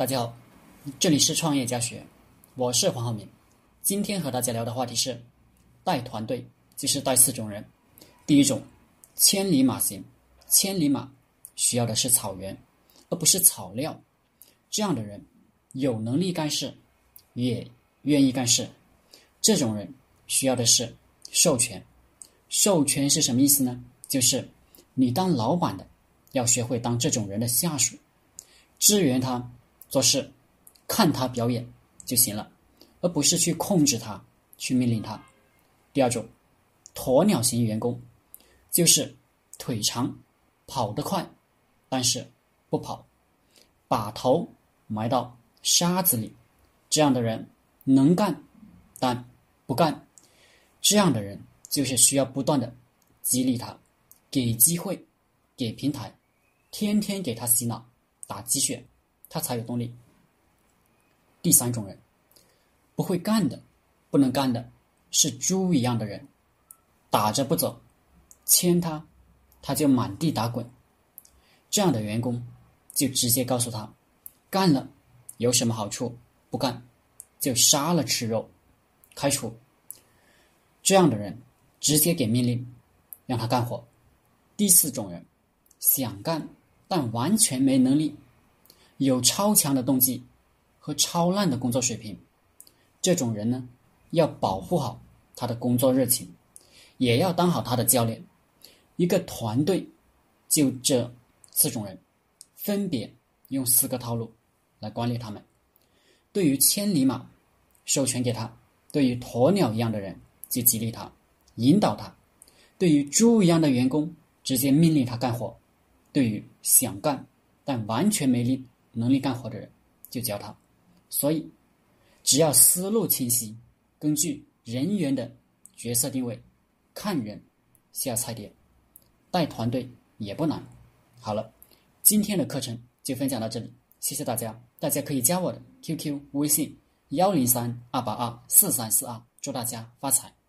大家好，这里是创业家学，我是黄浩明。今天和大家聊的话题是带团队，就是带四种人。第一种，千里马型，千里马需要的是草原，而不是草料。这样的人有能力干事，也愿意干事。这种人需要的是授权。授权是什么意思呢？就是你当老板的要学会当这种人的下属，支援他做事，看他表演就行了，而不是去控制他，去命令他。第二种，鸵鸟型员工，就是腿长，跑得快，但是不跑，把头埋到沙子里。这样的人能干，但不干。这样的人。就是需要不断的激励他，给机会，给平台，天天给他洗脑，打鸡血，他才有动力。第三种人，不会干的，不能干的，是猪一样的人，打着不走，牵他，他就满地打滚。这样的员工，就直接告诉他，干了有什么好处，不干就杀了吃肉，开除。这样的人。直接给命令，让他干活。第四种人，想干但完全没能力，有超强的动机和超烂的工作水平。这种人呢，要保护好他的工作热情，也要当好他的教练。一个团队就这四种人，分别用四个套路来管理他们。对于千里马，授权给他；对于鸵鸟一样的人，就激励他。引导他，对于猪一样的员工，直接命令他干活；对于想干但完全没力能力干活的人，就教他。所以，只要思路清晰，根据人员的角色定位，看人下菜碟，带团队也不难。好了，今天的课程就分享到这里，谢谢大家。大家可以加我的 QQ 微信幺零三二八二四三四二，祝大家发财。